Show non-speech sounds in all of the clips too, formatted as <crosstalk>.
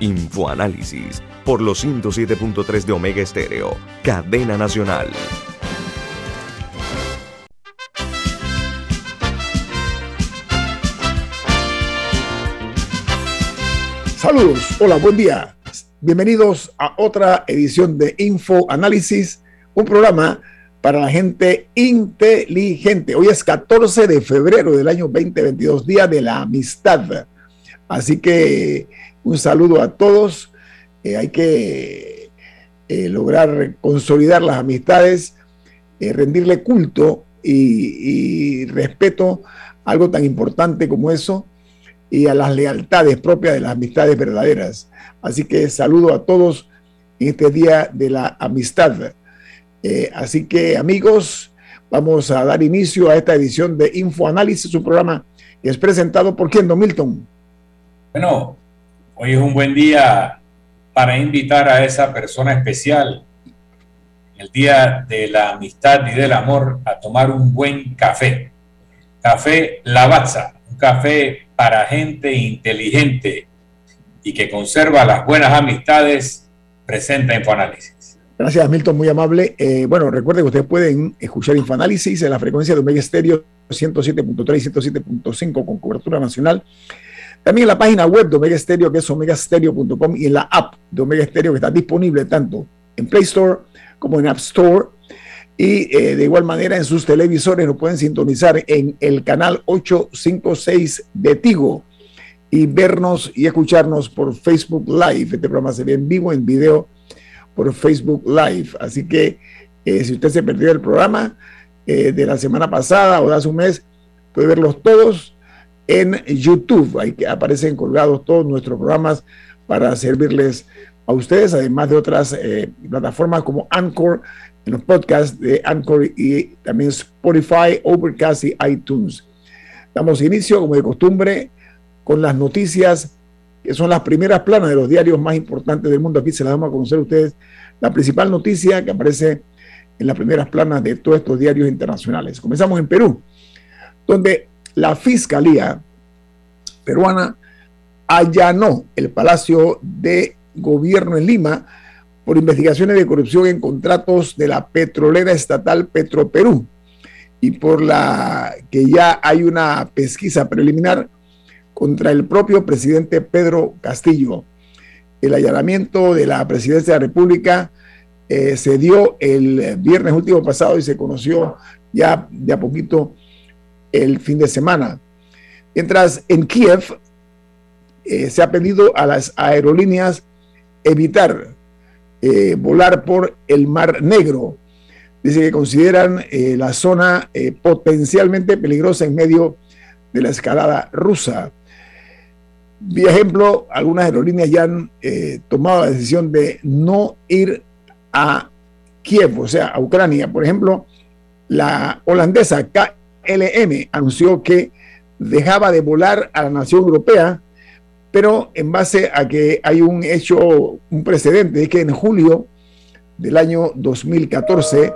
Infoanálisis por los 107.3 de Omega Estéreo, cadena nacional. Saludos, hola, buen día. Bienvenidos a otra edición de Infoanálisis, un programa para la gente inteligente. Hoy es 14 de febrero del año 2022, Día de la Amistad. Así que un saludo a todos. Eh, hay que eh, lograr consolidar las amistades, eh, rendirle culto y, respeto a algo tan importante como eso y a las lealtades propias de las amistades verdaderas. Así que saludo a todos en este día de la amistad. así que amigos, vamos a dar inicio a esta edición de Infoanálisis, su programa que es presentado por Kendo Milton. Bueno, Hoy es un buen día para invitar a esa persona especial, el día de la amistad y del amor, a tomar un buen café. Café Lavazza, un café para gente inteligente y que conserva las buenas amistades, presenta Infoanálisis. Gracias, Milton, muy amable. Eh, bueno, recuerden que ustedes pueden escuchar Infoanálisis en la frecuencia de Omega Estéreo 107.3 y 107.5 con cobertura nacional también en la página web de Omega Stereo, que es omegastereo.com, y en la app de Omega Stereo, que está disponible tanto en Play Store como en App Store. Y eh, de igual manera en sus televisores lo pueden sintonizar en el canal 856 de Tigo y vernos y escucharnos por Facebook Live. Este programa se ve en vivo, en video, por Facebook Live. Así que eh, si usted se perdió el programa eh, de la semana pasada o de hace un mes, puede verlos todos en YouTube. Ahí aparecen colgados todos nuestros programas para servirles a ustedes, además de otras eh, plataformas como Anchor, en los podcasts de Anchor y también Spotify, Overcast y iTunes. Damos inicio, como de costumbre, con las noticias que son las primeras planas de los diarios más importantes del mundo. Aquí se las vamos a conocer a ustedes. La principal noticia que aparece en las primeras planas de todos estos diarios internacionales. Comenzamos en Perú, donde la Fiscalía peruana allanó el Palacio de Gobierno en Lima por investigaciones de corrupción en contratos de la petrolera estatal Petroperú y por la que ya hay una pesquisa preliminar contra el propio presidente Pedro Castillo. El allanamiento de la presidencia de la República eh, se dio el viernes último pasado y se conoció ya de a poquito el fin de semana. Mientras en Kiev eh, se ha pedido a las aerolíneas evitar eh, volar por el Mar Negro. Dice que consideran eh, la zona potencialmente peligrosa en medio de la escalada rusa. Por ejemplo, algunas aerolíneas ya han tomado la decisión de no ir a Kiev, o sea, a Ucrania. Por ejemplo, la holandesa LM anunció que dejaba de volar a la nación europea, pero en base a que hay un hecho, un precedente, es que en julio del año 2014,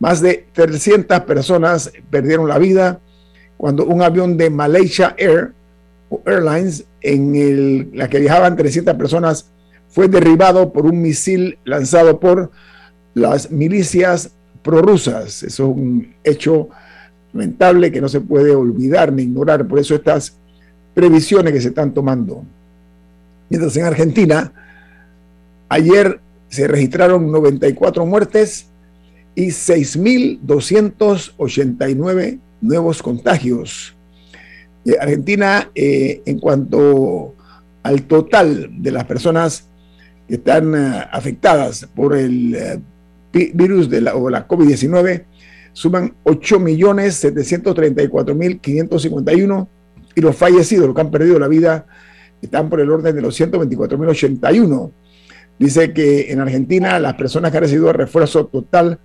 más de 300 personas perdieron la vida cuando un avión de Malaysia Air o Airlines, en el, la que viajaban 300 personas, fue derribado por un misil lanzado por las milicias prorrusas. Eso es un hecho lamentable que no se puede olvidar ni ignorar. Por eso estas previsiones que se están tomando. Mientras en Argentina, ayer se registraron 94 muertes y 6.289 nuevos contagios. Eh, Argentina, eh, en cuanto al total de las personas que están uh, afectadas por el virus de la, o la COVID-19, suman 8.734.551 y los fallecidos, los que han perdido la vida, están por el orden de los 124.081. Dice que en Argentina las personas que han recibido refuerzo total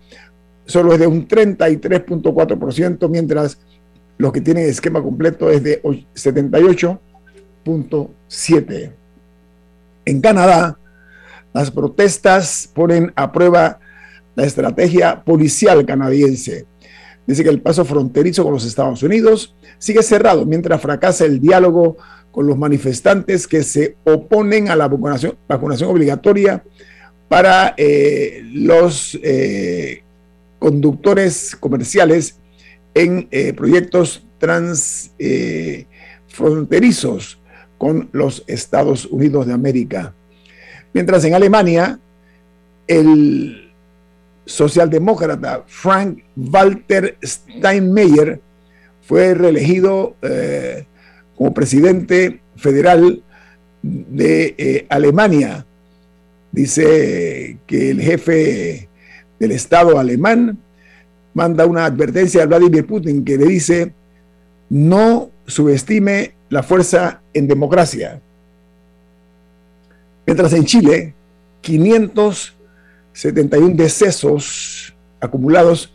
solo es de un 33.4%, mientras los que tienen esquema completo es de 78.7%. En Canadá, las protestas ponen a prueba la estrategia policial canadiense. Dice que el paso fronterizo con los Estados Unidos sigue cerrado mientras fracasa el diálogo con los manifestantes que se oponen a la vacunación, obligatoria para eh, los eh, conductores comerciales en eh, proyectos transfronterizos con los Estados Unidos de América. Mientras en Alemania, el socialdemócrata Frank Walter Steinmeier fue reelegido como presidente federal de eh, Alemania. Dice que el jefe del Estado alemán manda una advertencia a Vladimir Putin que le dice no subestime la fuerza en democracia. Mientras en Chile, 571 decesos acumulados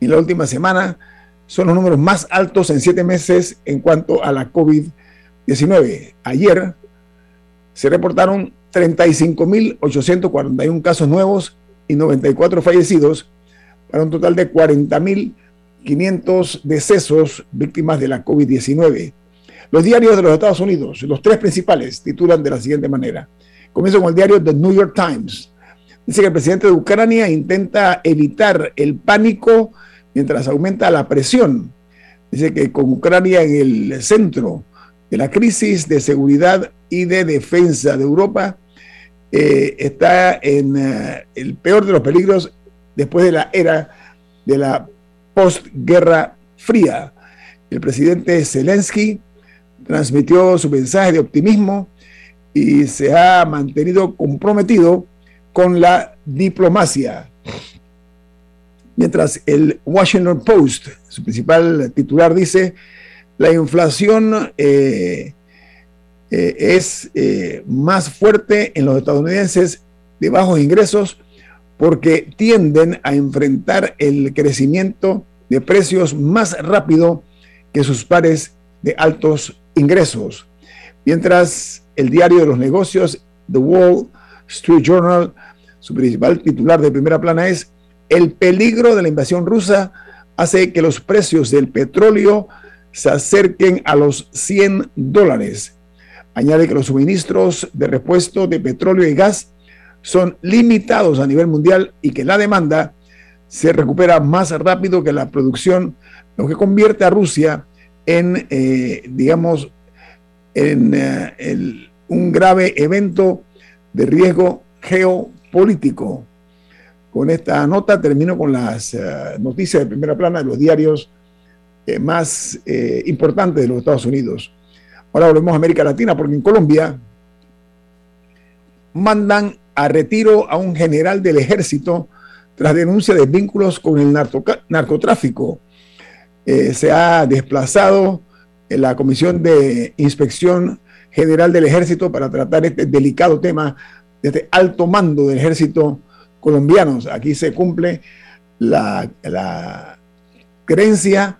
en la última semana son los números más altos en siete meses en cuanto a la COVID-19. Ayer se reportaron 35.841 casos nuevos y 94 fallecidos, para un total de 40.500 decesos víctimas de la COVID-19. Los diarios de los Estados Unidos, los tres principales, titulan de la siguiente manera. Comienzo con el diario The New York Times. Dice que el presidente de Ucrania intenta evitar el pánico mientras aumenta la presión. Dice que con Ucrania en el centro de la crisis de seguridad y de defensa de Europa, eh, está en eh, el peor de los peligros después de la era de la postguerra fría. El presidente Zelensky transmitió su mensaje de optimismo y se ha mantenido comprometido con la diplomacia mientras el Washington Post, su principal titular, dice, la inflación eh, eh, es eh, más fuerte en los estadounidenses de bajos ingresos porque tienden a enfrentar el crecimiento de precios más rápido que sus pares de altos ingresos. Mientras el diario de los negocios, The Wall Street Journal, su principal titular de primera plana es el peligro de la invasión rusa hace que los precios del petróleo se acerquen a los 100 dólares. Añade que los suministros de repuesto de petróleo y gas son limitados a nivel mundial y que la demanda se recupera más rápido que la producción, lo que convierte a Rusia en, eh, digamos, en eh, un grave evento de riesgo geopolítico. Con esta nota termino con las eh, noticias de primera plana de los diarios eh, más eh, importantes de los Estados Unidos. Ahora volvemos a América Latina porque en Colombia mandan a retiro a un general del ejército tras denuncia de vínculos con el narcotráfico. se ha desplazado la Comisión de Inspección General del Ejército para tratar este delicado tema de este alto mando del ejército colombianos. Aquí se cumple la, creencia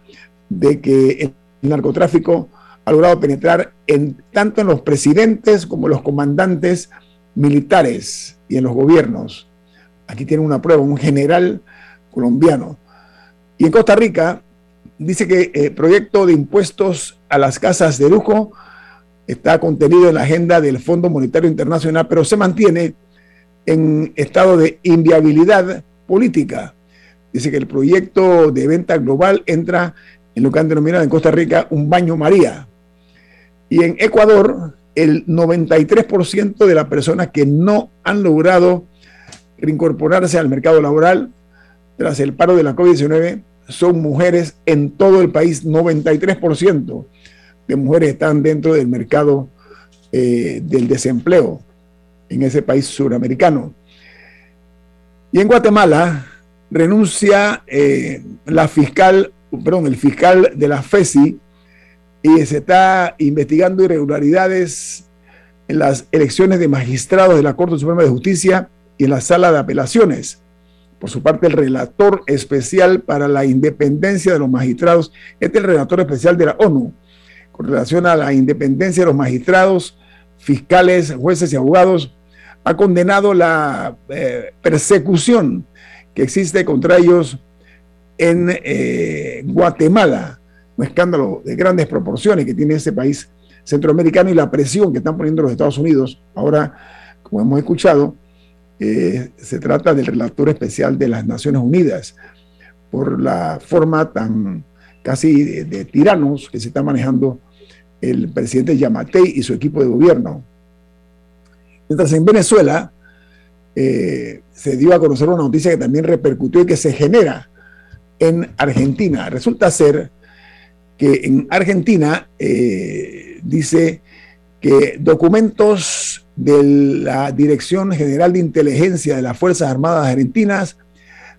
de que el narcotráfico ha logrado penetrar en, tanto en los presidentes como en los comandantes militares y en los gobiernos. Aquí tiene una prueba, un general colombiano. Y en Costa Rica dice que el proyecto de impuestos a las casas de lujo está contenido en la agenda del Fondo Monetario Internacional, pero se mantiene en estado de inviabilidad política. Dice que el proyecto de venta global entra en lo que han denominado en Costa Rica un baño María. Y en Ecuador, el 93% de las personas que no han logrado reincorporarse al mercado laboral tras el paro de la COVID-19 son mujeres en todo el país. 93% de mujeres están dentro del mercado eh, del desempleo en ese país suramericano. Y en Guatemala renuncia eh, la fiscal, perdón, el fiscal de la FESI y se está investigando irregularidades en las elecciones de magistrados de la Corte Suprema de Justicia y en la sala de apelaciones. Por su parte, el relator especial para la independencia de los magistrados, este es el relator especial de la ONU, con relación a la independencia de los magistrados, fiscales, jueces y abogados, ha condenado la eh, persecución que existe contra ellos en eh, Guatemala, un escándalo de grandes proporciones que tiene ese país centroamericano y la presión que están poniendo los Estados Unidos. Ahora, como hemos escuchado, eh, se trata del relator especial de las Naciones Unidas por la forma tan casi de, tiranos que se está manejando el presidente Yamatei y su equipo de gobierno. Mientras en Venezuela eh, se dio a conocer una noticia que también repercutió y que se genera en Argentina. Resulta ser que en Argentina eh, dice que documentos de la Dirección General de Inteligencia de las Fuerzas Armadas Argentinas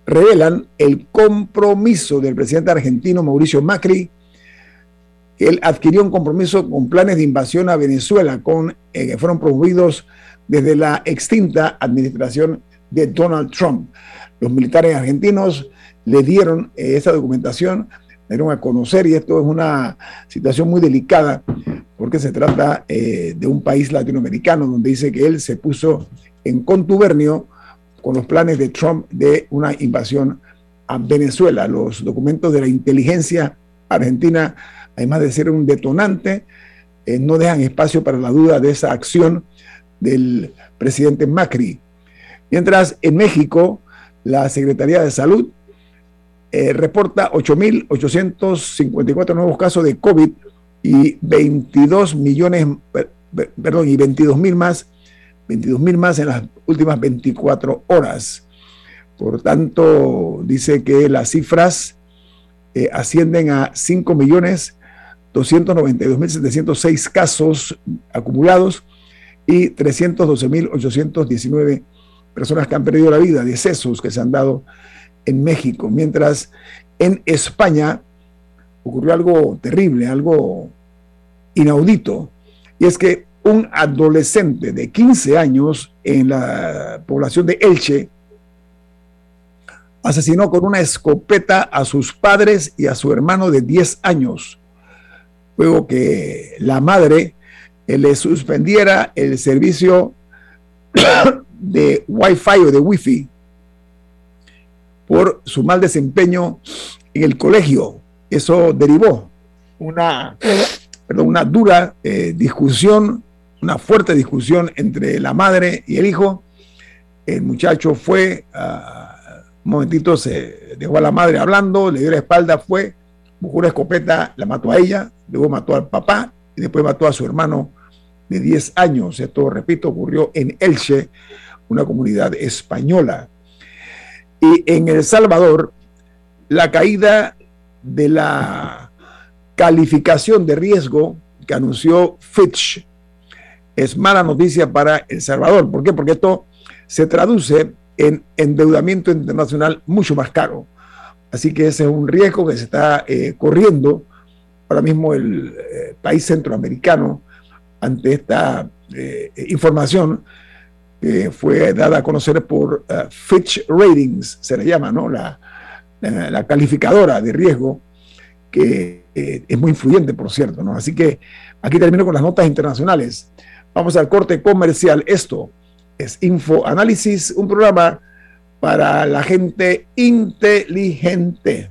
revelan el compromiso del presidente argentino Mauricio Macri. Él adquirió un compromiso con planes de invasión a Venezuela con, eh, que fueron promovidos desde la extinta administración de Donald Trump. Los militares argentinos le dieron eh, esa documentación, le dieron a conocer y esto es una situación muy delicada porque se trata eh, de un país latinoamericano donde dice que él se puso en contubernio con los planes de Trump de una invasión a Venezuela. Los documentos de la inteligencia argentina, además de ser un detonante, eh, no dejan espacio para la duda de esa acción del presidente Macri. Mientras en México, la Secretaría de Salud eh, reporta 8.854 nuevos casos de COVID y 22 millones, perdón, y 22 mil más, 22 mil más en las últimas 24 horas. Por tanto, dice que las cifras eh, ascienden a 5 millones 292 mil 706 casos acumulados y 312 mil 819 personas que han perdido la vida, decesos que se han dado en México, mientras en España ocurrió algo terrible, algo inaudito, y es que un adolescente de 15 años en la población de Elche asesinó con una escopeta a sus padres y a su hermano de 10 años, luego que la madre le suspendiera el servicio <coughs> de Wi-Fi o de Wi-Fi por su mal desempeño en el colegio. Eso derivó una, perdón, una dura eh, discusión, una fuerte discusión entre la madre y el hijo. El muchacho fue, un momentito se dejó a la madre hablando, le dio la espalda, fue, buscó una escopeta, la mató a ella, luego mató al papá y después mató a su hermano de 10 años. Esto, repito, ocurrió en Elche, una comunidad española. Y en El Salvador, la caída de la calificación de riesgo que anunció Fitch es mala noticia para El Salvador. ¿Por qué? Porque esto se traduce en endeudamiento internacional mucho más caro. Así que ese es un riesgo que se está eh, corriendo ahora mismo el eh, país centroamericano ante esta eh, información que fue dada a conocer por uh, Fitch Ratings, se le llama, ¿no? La, la, calificadora de riesgo, que eh, es muy influyente, por cierto. Así que aquí termino con las notas internacionales. Vamos al corte comercial. Esto es Info Análisis, un programa para la gente inteligente.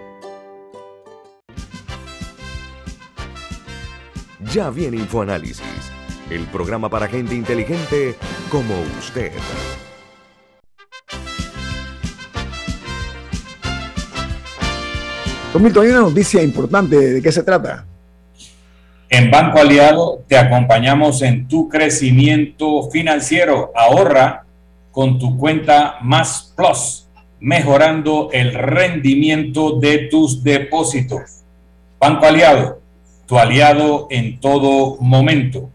Ya viene InfoAnálisis, el programa para gente inteligente como usted. Don Milton, hay una noticia importante. ¿De qué se trata? En Banco Aliado te acompañamos en tu crecimiento financiero. Ahorra con tu cuenta Más Plus, mejorando el rendimiento de tus depósitos. Banco Aliado, tu aliado en todo momento.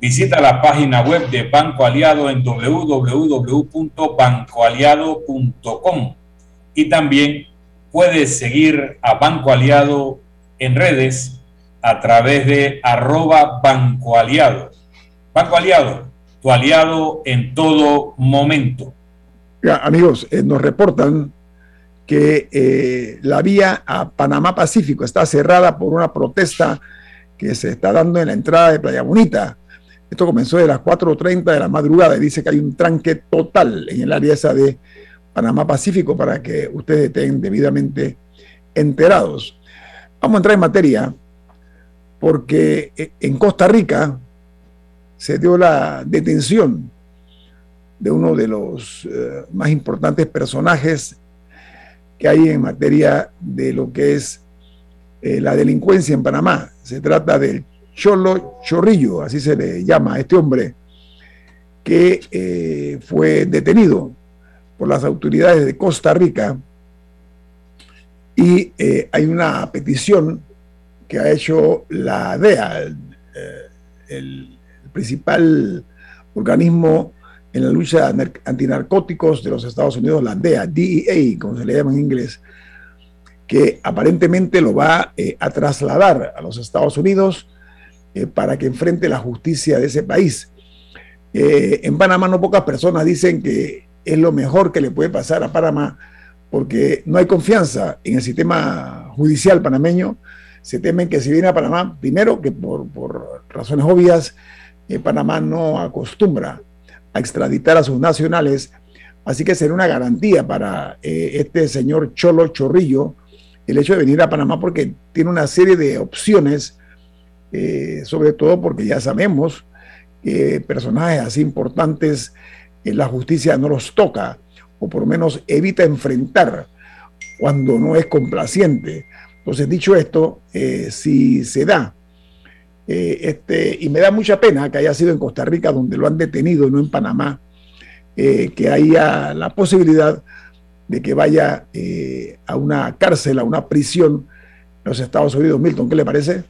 Visita la página web de Banco Aliado en www.bancoaliado.com y también puedes seguir a Banco Aliado en redes a través de arroba Banco Aliado. Banco Aliado, tu aliado en todo momento. amigos, eh, nos reportan que eh, la vía a Panamá Pacífico está cerrada por una protesta que se está dando en la entrada de Playa Bonita. Esto comenzó de las 4.30 de la madrugada y dice que hay un tranque total en el área esa de Panamá Pacífico para que ustedes estén debidamente enterados. Vamos a entrar en materia porque eh, en Costa Rica se dio la detención de uno de los eh, más importantes personajes que hay en materia de lo que es eh, la delincuencia en Panamá. Se trata del Cholo Chorrillo, así se le llama a este hombre, que fue detenido por las autoridades de Costa Rica y eh, hay una petición que ha hecho la DEA, el, eh, principal organismo en la lucha antinarcóticos de los Estados Unidos, la DEA, DEA, como se le llama en inglés, que aparentemente lo va eh, a trasladar a los Estados Unidos para que enfrente la justicia de ese país. en Panamá no pocas personas dicen que es lo mejor que le puede pasar a Panamá porque no hay confianza en el sistema judicial panameño. Se temen que si viene a Panamá, primero que por, razones obvias, eh, Panamá no acostumbra extraditar a sus nacionales, así que será una garantía para eh, este señor Cholo Chorrillo el hecho de venir a Panamá porque tiene una serie de opciones, eh, sobre todo porque ya sabemos que personajes así importantes la justicia no los toca, o por lo menos evita enfrentar cuando no es complaciente. Entonces, dicho esto, eh, si se da, eh, este, y me da mucha pena que haya sido en Costa Rica donde lo han detenido, no en Panamá, eh, que haya la posibilidad de que vaya a una cárcel, a una prisión en los Estados Unidos. Milton, ¿qué le parece?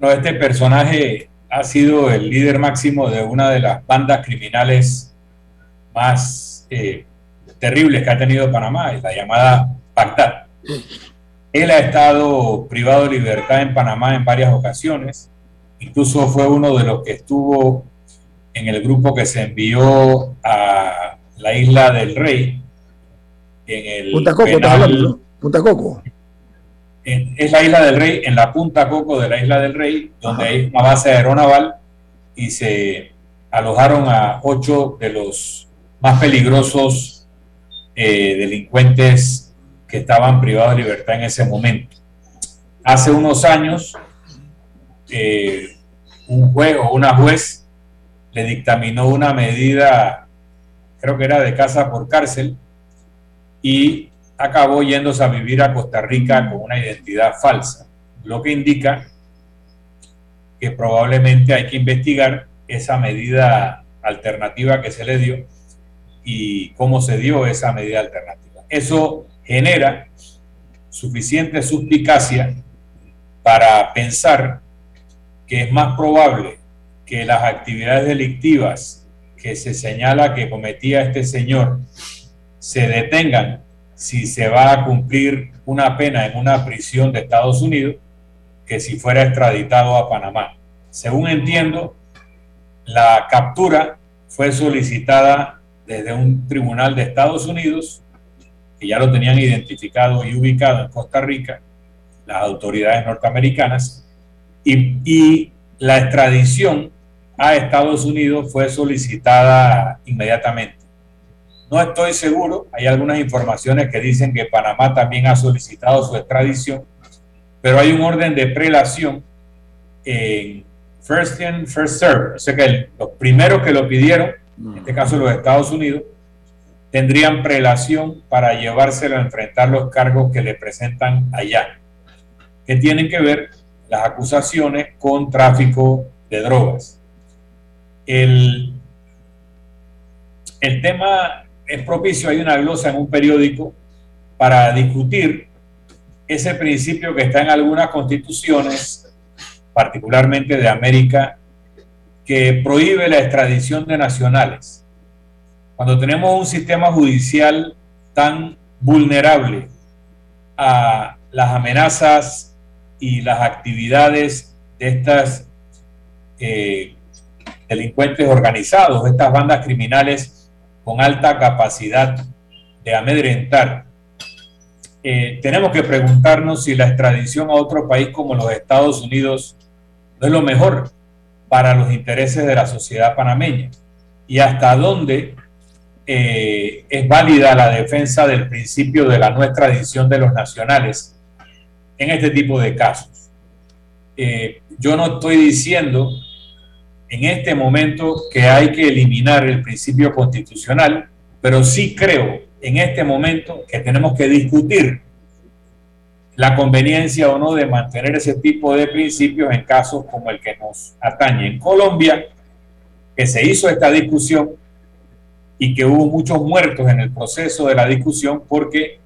Este personaje ha sido el líder máximo de una de las bandas criminales más eh, terribles que ha tenido Panamá, la llamada Pactar. Él ha estado privado de libertad en Panamá en varias ocasiones, incluso fue uno de los que estuvo en el grupo que se envió a la isla del Rey, en el Punta Coco, Punta Coco. Es la isla del Rey, en la punta Coco de la isla del Rey, donde hay una base aeronaval y se alojaron a ocho de los más peligrosos eh, delincuentes que estaban privados de libertad en ese momento. Hace unos años, eh, un juez o una juez le dictaminó una medida, creo que era de casa por cárcel, y acabó yéndose a vivir a Costa Rica con una identidad falsa, lo que indica que probablemente hay que investigar esa medida alternativa que se le dio y cómo se dio esa medida alternativa. Eso genera suficiente suspicacia para pensar que es más probable que las actividades delictivas que se señala que cometía este señor se detengan si se va a cumplir una pena en una prisión de Estados Unidos que si fuera extraditado a Panamá. Según entiendo, la captura fue solicitada desde un tribunal de Estados Unidos que ya lo tenían identificado y ubicado en Costa Rica, las autoridades norteamericanas, y, y la extradición a Estados Unidos fue solicitada inmediatamente. No estoy seguro, hay algunas informaciones que dicen que Panamá también ha solicitado su extradición, pero hay un orden de prelación en first in, first serve. O sea que los primeros que lo pidieron, en este caso los Estados Unidos, tendrían prelación para llevárselo a enfrentar los cargos que le presentan allá, que tienen que ver las acusaciones con tráfico de drogas. El, el tema es propicio, hay una glosa en un periódico para discutir ese principio que está en algunas constituciones, particularmente de América, que prohíbe la extradición de nacionales. Cuando tenemos un sistema judicial tan vulnerable a las amenazas y las actividades de estas eh, delincuentes organizados, estas bandas criminales con alta capacidad de amedrentar, eh, tenemos que preguntarnos si la extradición a otro país como los Estados Unidos no es lo mejor para los intereses de la sociedad panameña. Y hasta dónde eh, es válida la defensa del principio de la no extradición de los nacionales en este tipo de casos. Eh, yo no estoy diciendo en este momento que hay que eliminar el principio constitucional, pero sí creo en este momento que tenemos que discutir la conveniencia o no de mantener ese tipo de principios en casos como el que nos atañe en Colombia, que se hizo esta discusión y que hubo muchos muertos en el proceso de la discusión porque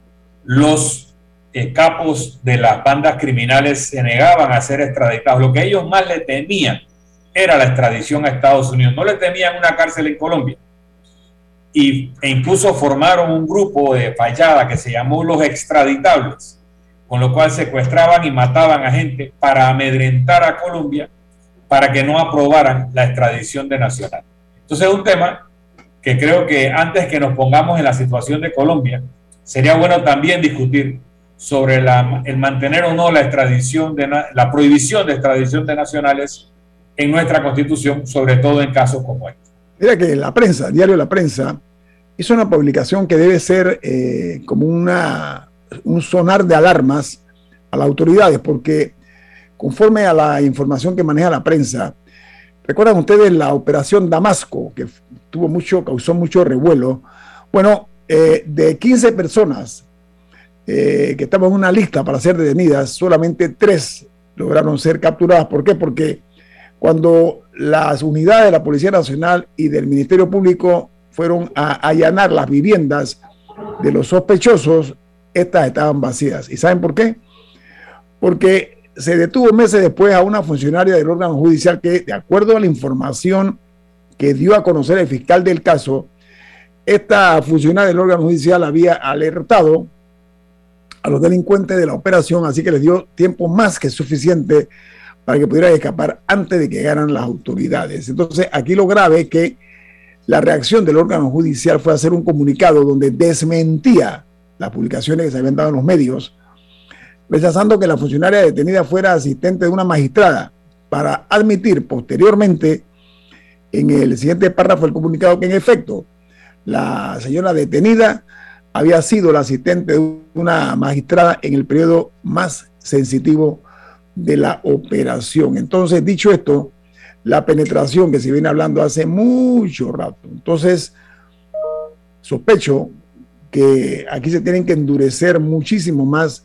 los eh, capos de las bandas criminales se negaban a ser extraditados. Lo que ellos más le temían era la extradición a Estados Unidos. No le temían una cárcel en Colombia. Y, e incluso formaron un grupo de fallada que se llamó los extraditables, con lo cual secuestraban y mataban a gente para amedrentar a Colombia para que no aprobaran la extradición de Nacional. Entonces es un tema que creo que antes que nos pongamos en la situación de Colombia, sería bueno también discutir sobre el mantener o no la extradición de la prohibición de extradición de nacionales en nuestra constitución, sobre todo en casos como este. Mira que la prensa, el diario La Prensa, hizo una publicación que debe ser eh, como una, un sonar de alarmas a las autoridades, porque conforme a la información que maneja la prensa, recuerdan ustedes la operación Damasco, que tuvo mucho, causó mucho revuelo. Bueno, eh, de 15 personas eh, que estaban en una lista para ser detenidas, solamente tres lograron ser capturadas. ¿Por qué? Porque cuando las unidades de la Policía Nacional y del Ministerio Público fueron a allanar las viviendas de los sospechosos, estas estaban vacías. ¿Y saben por qué? Porque se detuvo meses después a una funcionaria del órgano judicial que, de acuerdo a la información que dio a conocer el fiscal del caso, esta funcionaria del órgano judicial había alertado a los delincuentes de la operación, así que les dio tiempo más que suficiente para que pudieran escapar antes de que llegaran las autoridades. Entonces, aquí lo grave es que la reacción del órgano judicial fue hacer un comunicado donde desmentía las publicaciones que se habían dado en los medios, rechazando que la funcionaria detenida fuera asistente de una magistrada para admitir posteriormente en el siguiente párrafo del comunicado que en efecto la señora detenida había sido la asistente de una magistrada en el periodo más sensitivo de la operación. Entonces, dicho esto, la penetración que se viene hablando hace mucho rato. Entonces, sospecho que aquí se tienen que endurecer muchísimo más.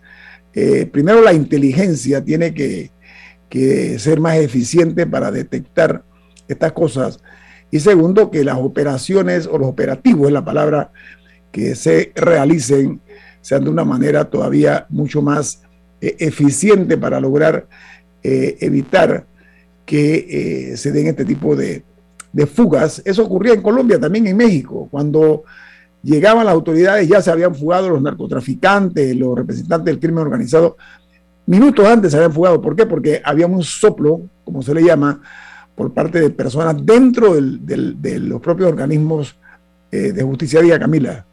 Eh, primero, la inteligencia tiene que ser más eficiente para detectar estas cosas. Y segundo, que las operaciones o los operativos, es la palabra, que se realicen sean de una manera todavía mucho más eh, eficiente para lograr eh, evitar que eh, se den este tipo de, de, fugas. Eso ocurría en Colombia, también en México, cuando llegaban las autoridades ya se habían fugado los narcotraficantes, los representantes del crimen organizado. Minutos antes se habían fugado. ¿Por qué? Porque había un soplo, como se le llama, por parte de personas dentro de los propios organismos de justicia. Camila.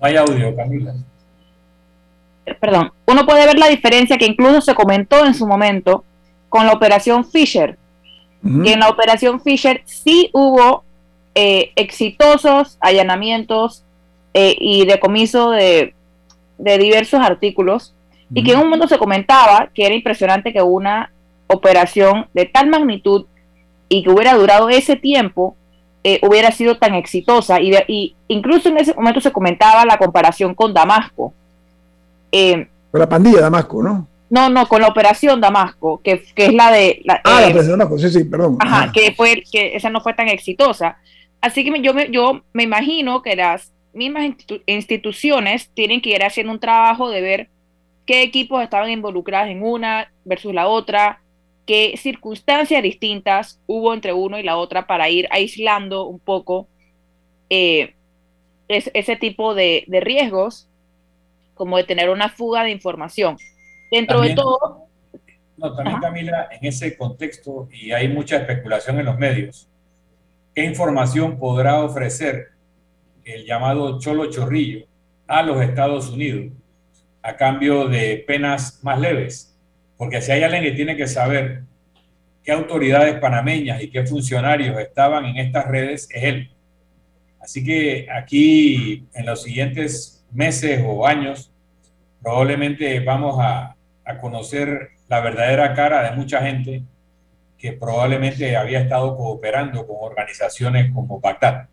hay audio, Camila. Perdón, uno puede ver la diferencia que incluso se comentó en su momento con la operación Fisher. Y en la operación Fisher sí hubo eh, exitosos allanamientos eh, y decomiso de, de diversos artículos y que en un momento se comentaba que era impresionante que una operación de tal magnitud y que hubiera durado ese tiempo eh, hubiera sido tan exitosa y, incluso en ese momento se comentaba la comparación con Damasco. Eh, con la pandilla Damasco, ¿no? No, no, con la operación Damasco, que, es la de... La, ah, la operación Damasco, sí, sí, perdón. Ajá, que fue que esa no fue tan exitosa. Así que yo me, yo me imagino que las mismas instituciones tienen que ir haciendo un trabajo de ver qué equipos estaban involucrados en una versus la otra, qué circunstancias distintas hubo entre uno y la otra para ir aislando un poco eh, ese tipo de, riesgos, como de tener una fuga de información. Dentro de todo... No, también Camila, en ese contexto, y hay mucha especulación en los medios, ¿Qué información podrá ofrecer el llamado Cholo Chorrillo a los Estados Unidos a cambio de penas más leves? Porque si hay alguien que tiene que saber qué autoridades panameñas y qué funcionarios estaban en estas redes, es él. Así que aquí en los siguientes meses o años probablemente vamos a, a conocer la verdadera cara de mucha gente que probablemente había estado cooperando con organizaciones como Bagdad.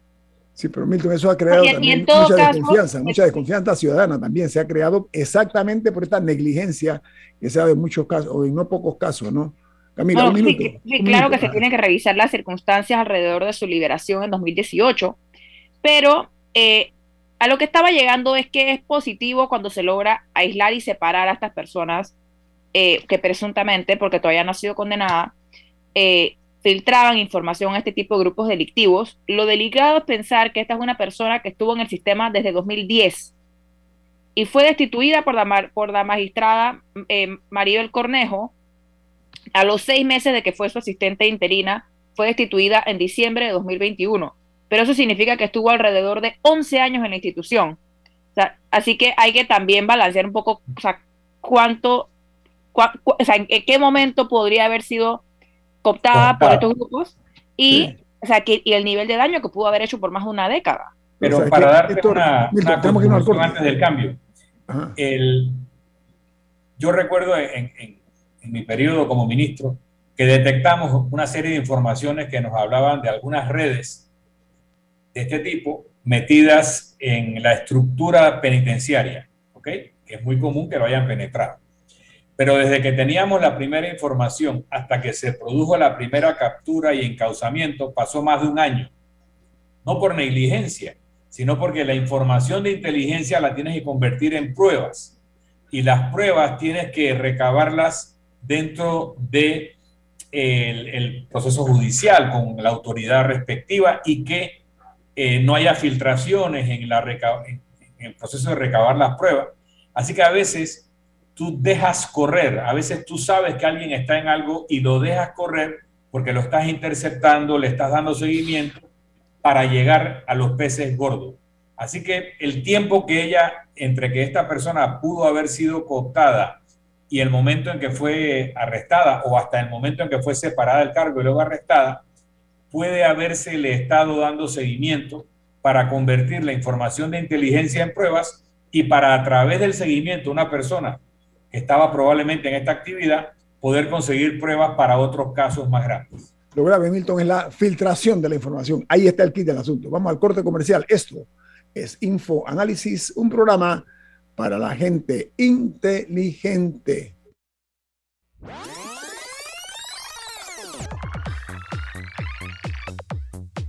Sí, pero Milton, eso ha creado también mucha desconfianza, mucha desconfianza ciudadana también se ha creado exactamente por esta negligencia que se ha de muchos casos, o en no pocos casos, ¿no? Camila, un minuto, sí, claro que se tienen que revisar las circunstancias alrededor de su liberación en 2018, pero eh, a lo que estaba llegando es que es positivo cuando se logra aislar y separar a estas personas eh, que presuntamente, porque todavía no ha sido condenada, eh, filtraban información a este tipo de grupos delictivos. Lo delicado es pensar que esta es una persona que estuvo en el sistema desde 2010 y fue destituida por la, por la magistrada eh, Maribel Cornejo a los seis meses de que fue su asistente interina. Fue destituida en diciembre de 2021. Pero eso significa que estuvo alrededor de 11 años en la institución. así que hay que también balancear un poco, o sea, cuánto, o sea, en qué momento podría haber sido cooptada por estos grupos y, o sea, que, y el nivel de daño que pudo haber hecho por más de una década. Pero para darte una, una antes del cambio, el, yo recuerdo en, en, en, mi periodo como ministro que detectamos una serie de informaciones que nos hablaban de algunas redes de este tipo metidas en la estructura penitenciaria, ¿ok? Que es muy común que lo hayan penetrado. Pero desde que teníamos la primera información hasta que se produjo la primera captura y encauzamiento, pasó más de un año. No por negligencia, sino porque la información de inteligencia la tienes que convertir en pruebas. Y las pruebas tienes que recabarlas dentro de el, proceso judicial con la autoridad respectiva y que eh, no haya filtraciones en el proceso de recabar las pruebas. Así que a veces tú dejas correr. A veces tú sabes que alguien está en algo y lo dejas correr porque lo estás interceptando, le estás dando seguimiento para llegar a los peces gordos. Así que el tiempo que ella, entre que esta persona pudo haber sido cooptada y el momento en que fue arrestada o hasta el momento en que fue separada del cargo y luego arrestada, puede haberse le estado dando seguimiento para convertir la información de inteligencia en pruebas y para a través del seguimiento una persona estaba probablemente en esta actividad, poder conseguir pruebas para otros casos más grandes. Lo grave, Milton, es la filtración de la información. Ahí está el kit del asunto. Vamos al corte comercial. Esto es Info Análisis, un programa para la gente inteligente.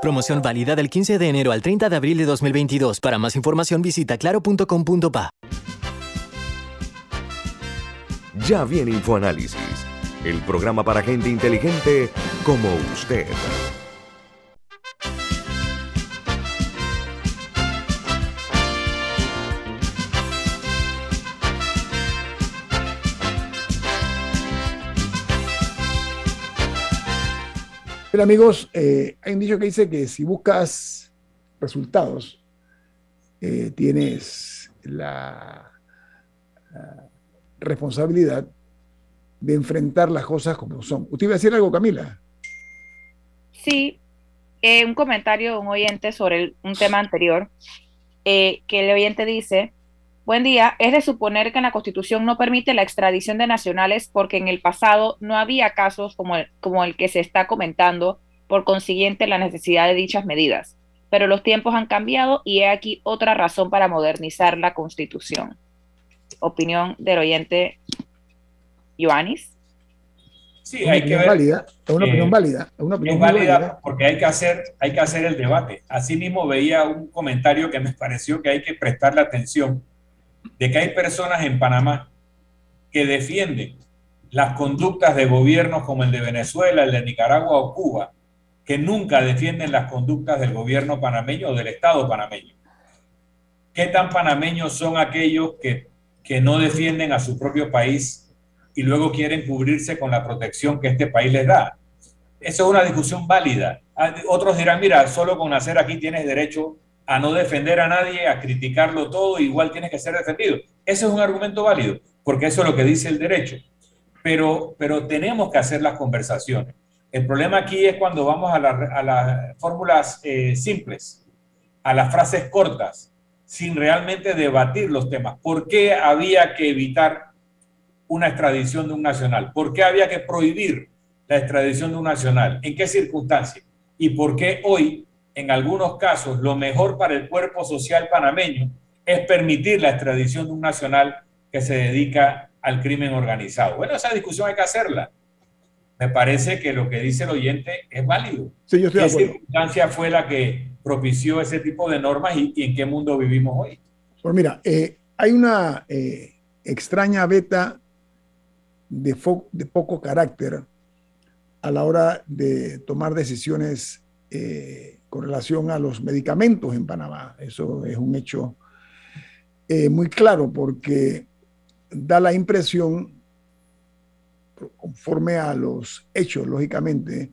Promoción válida del 15 de enero al 30 de abril de 2022. Para más información visita claro.com.pa. Ya viene InfoAnálisis, el programa para gente inteligente como usted. Pero amigos, eh, hay un dicho que dice que si buscas resultados, eh, tienes la, responsabilidad de enfrentar las cosas como son. ¿Usted iba a decir algo, Camila? Sí, eh, un comentario de un oyente sobre un tema anterior, que el oyente dice, buen día, es de suponer que la Constitución no permite la extradición de nacionales porque en el pasado no había casos como el, como el que se está comentando, por consiguiente la necesidad de dichas medidas. Pero los tiempos han cambiado y he aquí otra razón para modernizar la Constitución. Opinión del oyente Ioannis. Sí, hay que ver. Válida, es una opinión eh, válida. Es, una opinión es válida válida. porque hay que, hacer, hay que hacer el debate. Asimismo, veía un comentario que me <laughs> pareció que hay que prestarle atención de que hay personas en Panamá que defienden las conductas de gobiernos como el de Venezuela, el de Nicaragua o Cuba, que nunca defienden las conductas del gobierno panameño o del Estado panameño. ¿Qué tan panameños son aquellos que, que no defienden a su propio país y luego quieren cubrirse con la protección que este país les da? Eso es una discusión válida. Ah, Otros dirán, mira, solo con nacer aquí tienes derecho a no defender a nadie, a criticarlo todo, igual tienes que ser defendido. Ese es un argumento válido, porque eso es lo que dice el derecho. Pero, pero tenemos que hacer las conversaciones. El problema aquí es cuando vamos a, la, a las fórmulas eh, simples, a las frases cortas, sin realmente debatir los temas. ¿Por qué había que evitar una extradición de un nacional? ¿Por qué había que prohibir la extradición de un nacional? ¿En qué circunstancias? ¿Y por qué hoy, en algunos casos, lo mejor para el cuerpo social panameño es permitir la extradición de un nacional que se dedica al crimen organizado? Bueno, esa discusión hay que hacerla me parece que lo que dice el oyente es válido. Sí, yo estoy ¿Qué de acuerdo. circunstancia fue la que propició ese tipo de normas y, y en qué mundo vivimos hoy? Pues mira, eh, hay una eh, extraña beta de poco carácter a la hora de tomar decisiones eh, con relación a los medicamentos en Panamá. Eso es un hecho eh, muy claro porque da la impresión, conforme a los hechos, lógicamente,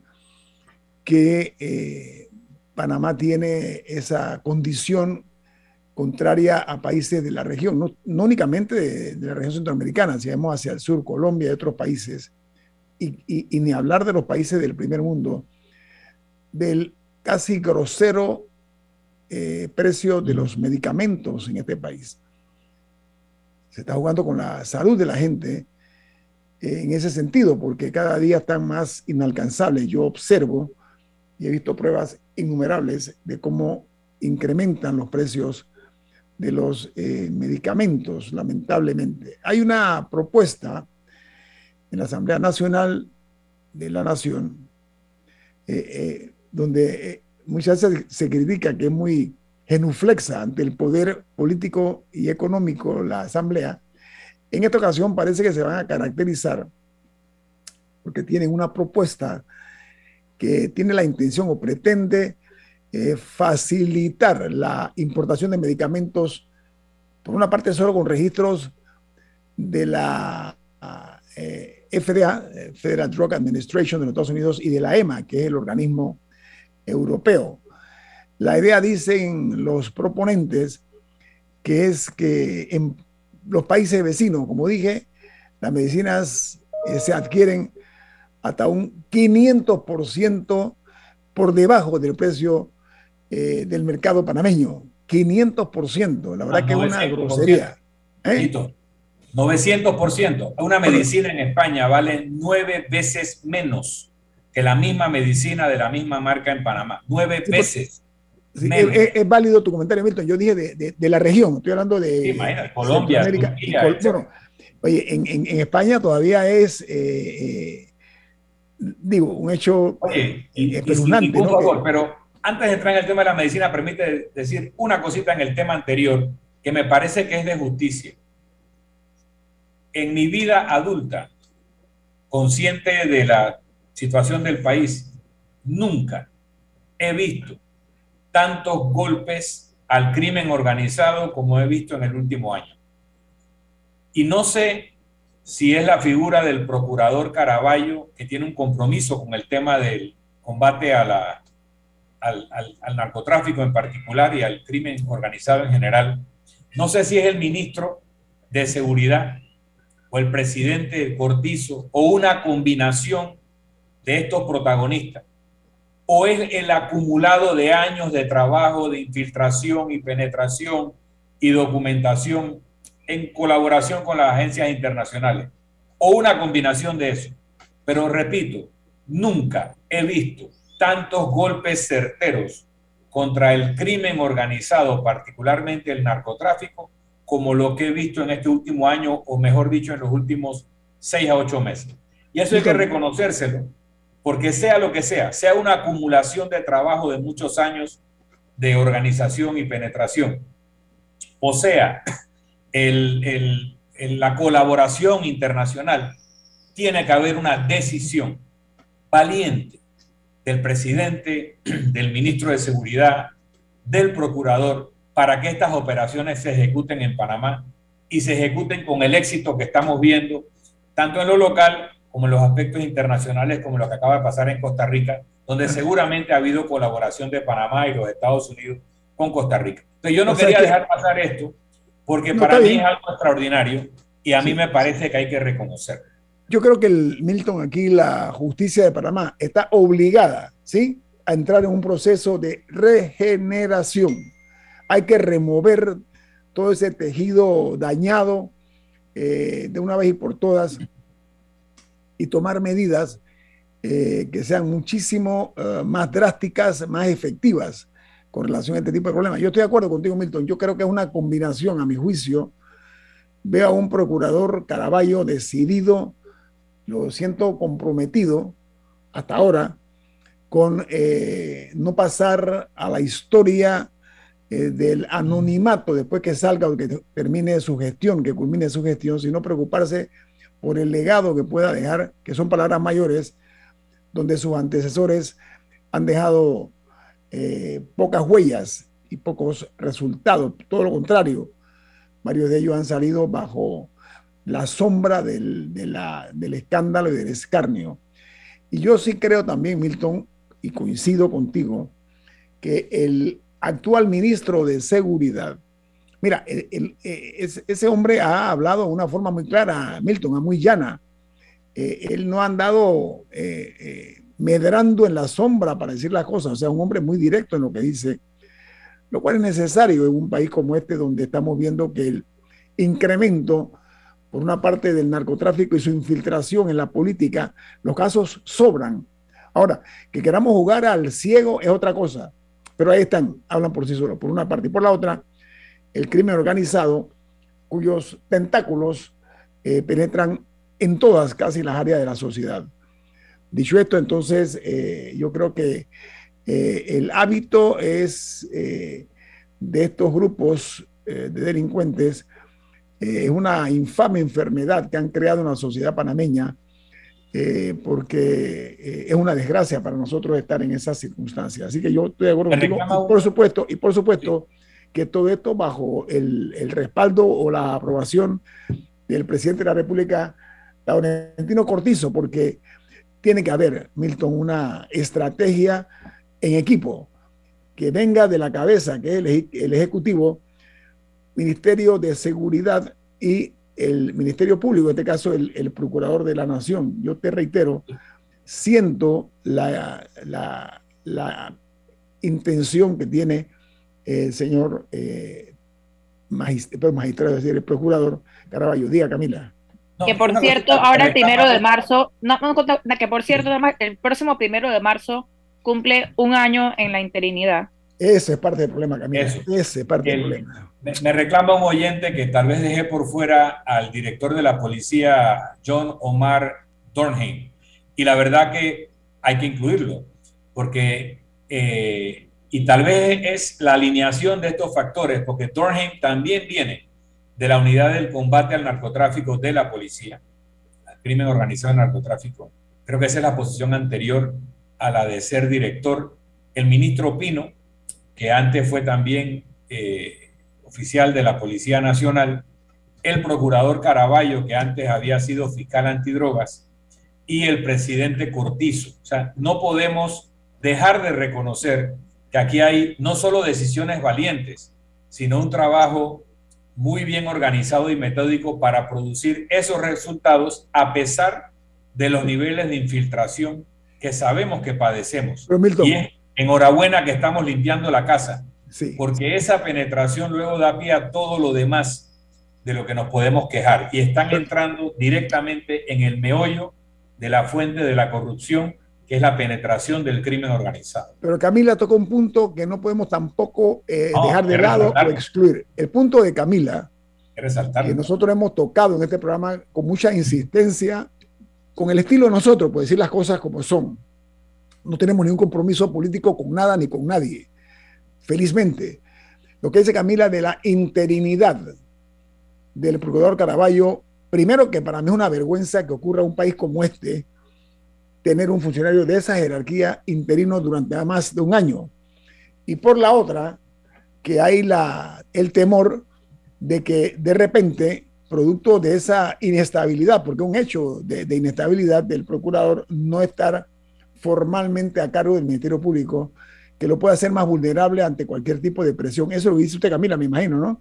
que eh, Panamá tiene esa condición contraria a países de la región, no, únicamente de, la región centroamericana, si vamos hacia el sur, Colombia y otros países, y ni hablar de los países del primer mundo, del casi grosero eh, precio de los medicamentos en este país. Se está jugando con la salud de la gente eh, en ese sentido, porque cada día están más inalcanzables. Yo observo y he visto pruebas innumerables de cómo incrementan los precios de los eh, medicamentos, lamentablemente. Hay una propuesta en la Asamblea Nacional de la Nación, eh, donde eh, muchas veces se critica que es muy genuflexa ante el poder político y económico la Asamblea. En esta ocasión parece que se van a caracterizar porque tienen una propuesta que tiene la intención o pretende eh, facilitar la importación de medicamentos, por una parte solo con registros de la eh, FDA, Federal Drug Administration de los Estados Unidos, y de la EMA, que es el organismo europeo. La idea, dicen los proponentes, que es que en los países vecinos, como dije, las medicinas eh, se adquieren hasta un 500% por debajo del precio eh, del mercado panameño. 500%, la verdad Ah, que es una 900%. grosería. ¿eh? Listo. 900%. Una medicina en España vale nueve veces menos que la misma medicina de la misma marca en Panamá. Nueve Sí, veces. Sí, es, válido tu comentario, Milton. Yo dije de, de- de la región, estoy hablando de Sí, Colombia, Turquía, Col- bueno, oye, en, en- en España todavía es, eh, eh, digo, un hecho Oye, y, y sin espeluznante, ningún ¿no? favor, Que- pero antes de entrar en el tema de la medicina, permite decir una cosita en el tema anterior que me parece que es de justicia. en mi vida adulta, consciente de la situación del país, nunca he visto tantos golpes al crimen organizado como he visto en el último año. Y no sé si es la figura del procurador Caraballo, que tiene un compromiso con el tema del combate al, al, narcotráfico en particular y al crimen organizado en general. No sé si es el ministro de Seguridad o el presidente Cortizo o una combinación de estos protagonistas o es el acumulado de años de trabajo, de infiltración y penetración y documentación en colaboración con las agencias internacionales, o una combinación de eso. Pero repito, nunca he visto tantos golpes certeros contra el crimen organizado, particularmente el narcotráfico, como lo que he visto en este último año, o mejor dicho, en los últimos seis a ocho meses. Y eso hay que reconocérselo, porque sea lo que sea, sea una acumulación de trabajo de muchos años de organización y penetración, o sea, la colaboración internacional, tiene que haber una decisión valiente del presidente, <clears throat> del ministro de Seguridad, del procurador, para que estas operaciones se ejecuten en Panamá y se ejecuten con el éxito que estamos viendo, tanto en lo local como en los aspectos internacionales, como lo que acaba de pasar en Costa Rica, donde seguramente ha habido colaboración de Panamá y los Estados Unidos con Costa Rica. Entonces yo no quería dejar pasar esto, porque para mí es algo extraordinario y a mí me parece que hay que reconocerlo. Yo creo que el Milton aquí, la justicia de Panamá, está obligada, ¿sí? A entrar en un proceso de regeneración. Hay que remover todo ese tejido dañado eh, de una vez y por todas y tomar medidas eh, que sean muchísimo eh, más drásticas, más efectivas con relación a este tipo de problemas. Yo estoy de acuerdo contigo, Milton. Yo creo que es una combinación, a mi juicio. Veo a un procurador Caraballo decidido, lo siento comprometido hasta ahora, con eh, no pasar a la historia del anonimato después que salga o que termine su gestión, que culmine su gestión, sino preocuparse por el legado que pueda dejar, que son palabras mayores, donde sus antecesores han dejado eh, pocas huellas y pocos resultados, todo lo contrario, varios de ellos han salido bajo la sombra del, del escándalo y del escarnio. Y yo sí creo también, Milton, y coincido contigo, que el actual ministro de Seguridad, Mira, eh, ese hombre ha hablado de una forma muy clara, Milton, muy llana. Eh, él no ha andado eh, medrando en la sombra para decir las cosas, o sea, un hombre muy directo en lo que dice, lo cual es necesario en un país como este donde estamos viendo que el incremento, por una parte del narcotráfico y su infiltración en la política, los casos sobran. Ahora, que queramos jugar al ciego es otra cosa, pero ahí están, hablan por sí solos, por una parte y por la otra el crimen organizado, cuyos tentáculos eh, penetran en todas casi las áreas de la sociedad. Dicho esto, entonces, eh, yo creo que eh, el hábito es de estos grupos de delincuentes, es una infame enfermedad que han creado en la sociedad panameña, porque es una desgracia para nosotros estar en esas circunstancias. Así que yo estoy de acuerdo contigo, por supuesto, y por supuesto, que todo esto bajo el, respaldo o la aprobación del presidente de la República, Laurentino Cortizo, porque tiene que haber, Milton, una estrategia en equipo que venga de la cabeza, que es el, Ejecutivo, Ministerio de Seguridad y el Ministerio Público, en este caso el, Procurador de la Nación. Yo te reitero, siento la, la, la intención que tiene el señor eh, magistrado, magistrado, es decir, el procurador Caraballo. Diga, Camila. que por cierto, ahora el primero de marzo, no, que por cierto, el próximo primero de marzo cumple un año en la interinidad. Ese es parte del problema, Camila. Ese es parte del problema. Me, reclama un oyente que tal vez dejé por fuera al director de la policía, John Omar Dornheim. Y la verdad que hay que incluirlo, porque eh, y tal vez es la alineación de estos factores, porque Dornheim también viene de la unidad del combate al narcotráfico de la policía, al crimen organizado del narcotráfico. Creo que esa es la posición anterior a la de ser director. El ministro Pino, que antes fue también eh, oficial de la Policía Nacional, el procurador Caraballo, que antes había sido fiscal antidrogas, y el presidente Cortizo. O sea, no podemos dejar de reconocer que aquí hay no solo decisiones valientes, sino un trabajo muy bien organizado y metódico para producir esos resultados a pesar de los niveles de infiltración que sabemos que padecemos. y es enhorabuena que estamos limpiando la casa, porque esa penetración luego da pie a todo lo demás de lo que nos podemos quejar y están entrando directamente en el meollo de la fuente de la corrupción que es la penetración del crimen organizado. Pero Camila tocó un punto que no podemos tampoco eh, dejar de lado o excluir. El punto de Camila, que nosotros hemos tocado en este programa con mucha insistencia, con el estilo de nosotros, por decir las cosas como son. No tenemos ningún compromiso político con nada ni con nadie. Felizmente. Lo que dice Camila de la interinidad del procurador Caraballo, primero que para mí es una vergüenza que ocurra en un país como este, tener un funcionario de esa jerarquía interino durante más de un año. Y por la otra, que hay la, el temor de que de repente, producto de esa inestabilidad, porque un hecho de, inestabilidad del procurador no estar formalmente a cargo del Ministerio Público, que lo pueda hacer más vulnerable ante cualquier tipo de presión. Eso lo dice usted, Camila, me imagino, ¿no?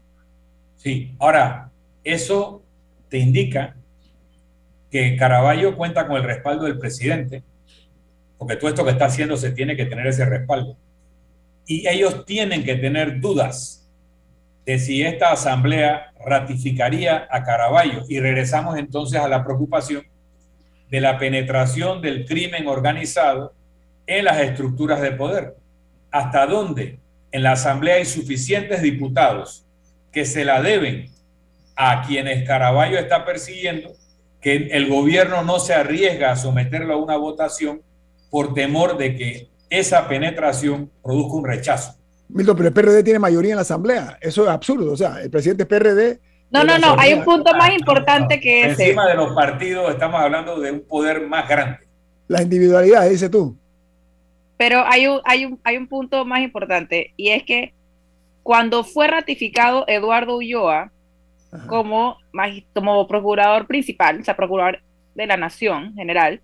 Sí, ahora, eso te indica que Caraballo cuenta con el respaldo del presidente, porque todo esto que está haciendo se tiene que tener ese respaldo. Y ellos tienen que tener dudas de si esta asamblea ratificaría a Caraballo. Y regresamos entonces a la preocupación de la penetración del crimen organizado en las estructuras de poder. ¿Hasta dónde en la asamblea hay suficientes diputados que se la deben a quienes Caraballo está persiguiendo que el gobierno no se arriesga a someterlo a una votación por temor de que esa penetración produzca un rechazo. Milton, pero el PRD tiene mayoría en la Asamblea. Eso es absurdo. O sea, el presidente PRD. No, no, no. Hay un punto más importante que ese. Encima de los partidos estamos hablando de un poder más grande. La individualidad, dice tú. Pero hay un, hay, un, hay un punto más importante y es que cuando fue ratificado Eduardo Ulloa, como, como procurador principal, o sea, procurador de la Nación general,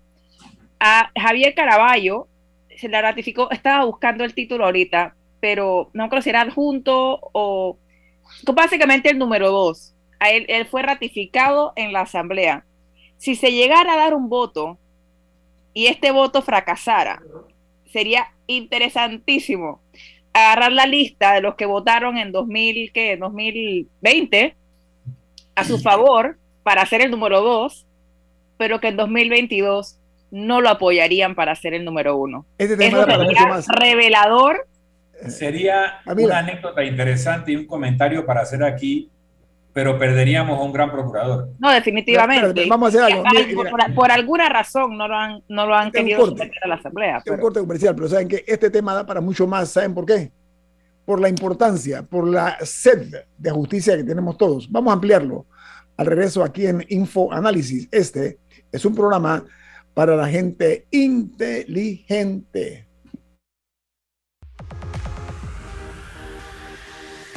a Javier Caraballo se la ratificó, estaba buscando el título ahorita, pero no creo si era adjunto o básicamente el número dos. A él, él fue ratificado en la asamblea. Si se llegara a dar un voto y este voto fracasara, sería interesantísimo agarrar la lista de los que votaron en 2000, ¿qué? 2020 a su favor para ser el número dos, pero que en 2022 no lo apoyarían para ser el número uno. Este Eso sería revelador. Sería una anécdota interesante y un comentario para hacer aquí, pero perderíamos a un gran procurador. No, definitivamente. vamos a hacer algo. Por, alguna razón no lo han, no lo han querido someter a la Asamblea. Es un corte comercial, pero saben que este tema da para mucho más. ¿Saben por qué? Por la importancia, por la sed de justicia que tenemos todos. Vamos a ampliarlo al regreso aquí en Info Análisis. Este es un programa para la gente inteligente.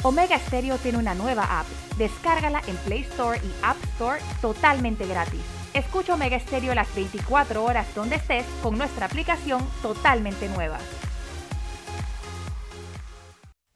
Omega Stereo tiene una nueva app. Descárgala en Play Store y App Store totalmente gratis. Escucha Omega Stereo las 24 horas donde estés con nuestra aplicación totalmente nueva.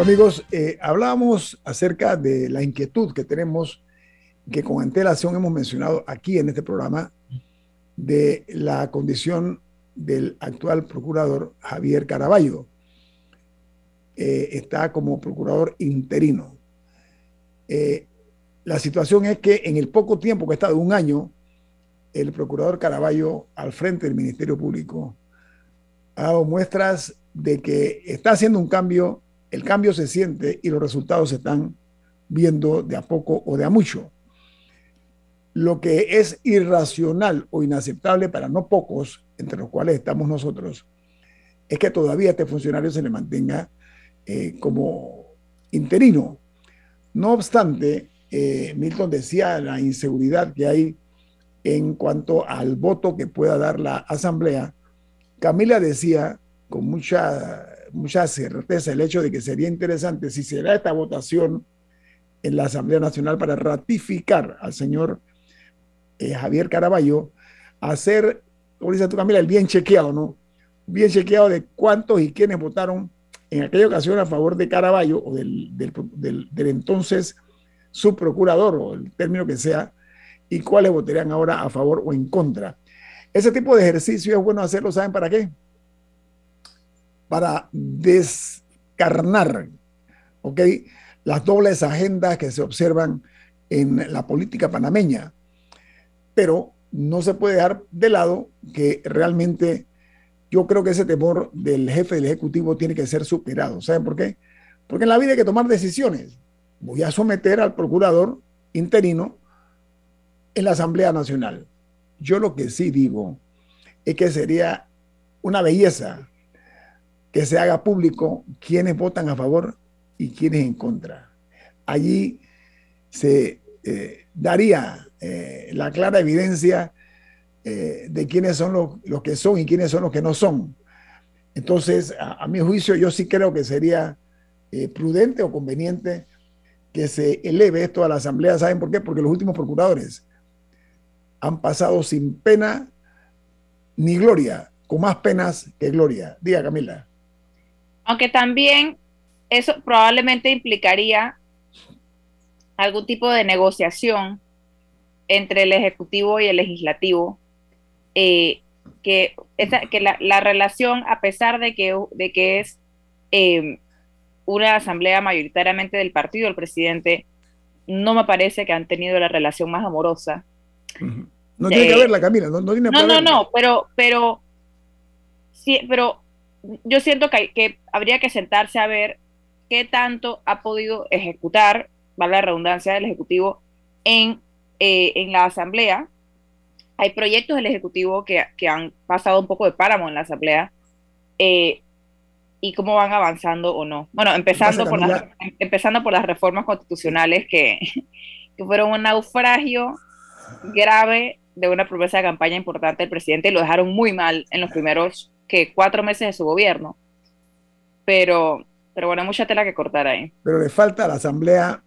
Amigos, eh, hablábamos acerca de la inquietud que tenemos que con antelación hemos mencionado aquí en este programa de la condición del actual procurador Javier Caraballo. Eh, está como procurador interino. Eh, la situación es que en el poco tiempo que ha estado, un año, el procurador Caraballo al frente del Ministerio Público ha dado muestras de que está haciendo un cambio, el cambio se siente y los resultados se están viendo de a poco o de a mucho. Lo que es irracional o inaceptable para no pocos, entre los cuales estamos nosotros, es que todavía este funcionario se le mantenga eh, como interino. No obstante, eh, Milton decía la inseguridad que hay en cuanto al voto que pueda dar la Asamblea. Camila decía con mucha, mucha certeza el hecho de que sería interesante si se da esta votación en la Asamblea Nacional para ratificar al señor eh, Javier Caraballo, hacer, como dice tú Camila, el bien chequeado, ¿no? Bien chequeado de cuántos y quiénes votaron en aquella ocasión a favor de Caraballo o del, del, del, entonces subprocurador o el término que sea, y cuáles votarían ahora a favor o en contra. Ese tipo de ejercicio es bueno hacerlo, ¿saben para qué? Para descarnar. Las dobles agendas que se observan en la política panameña pero no se puede dejar de lado que realmente yo creo que ese temor del jefe del Ejecutivo tiene que ser superado. ¿Saben por qué? Porque en la vida hay que tomar decisiones. Voy a someter al procurador interino en la Asamblea Nacional. Yo lo que sí digo es que sería una belleza que se haga público quiénes votan a favor y quiénes en contra. Allí se eh, daría eh, la clara evidencia eh, de quiénes son los, que son y quiénes son los que no son. Entonces, a, mi juicio, yo sí creo que sería prudente o conveniente que se eleve esto a la Asamblea. ¿Saben por qué? Porque los últimos procuradores han pasado sin pena ni gloria, con más penas que gloria. Diga, Camila. Aunque también eso probablemente implicaría algún tipo de negociación entre el Ejecutivo y el Legislativo, eh, que, que la, relación, a pesar de que, de que es em, una asamblea mayoritariamente del partido del presidente, no me parece que han tenido la relación más amorosa. No tiene que verla, Camila, no, no No, no, pero, pero, sí, pero yo siento que, que habría que sentarse a ver qué tanto ha podido ejecutar vale la redundancia del Ejecutivo, en, eh, en la Asamblea. Hay proyectos del Ejecutivo que, que, han pasado un poco de páramo en la Asamblea eh, y cómo van avanzando o no. Bueno, empezando, por las, empezando por las reformas constitucionales que, que fueron un naufragio grave de una promesa de campaña importante del presidente y lo dejaron muy mal en los primeros que cuatro meses de su gobierno. Pero, pero bueno, mucha tela que cortar ahí. Pero le falta a la Asamblea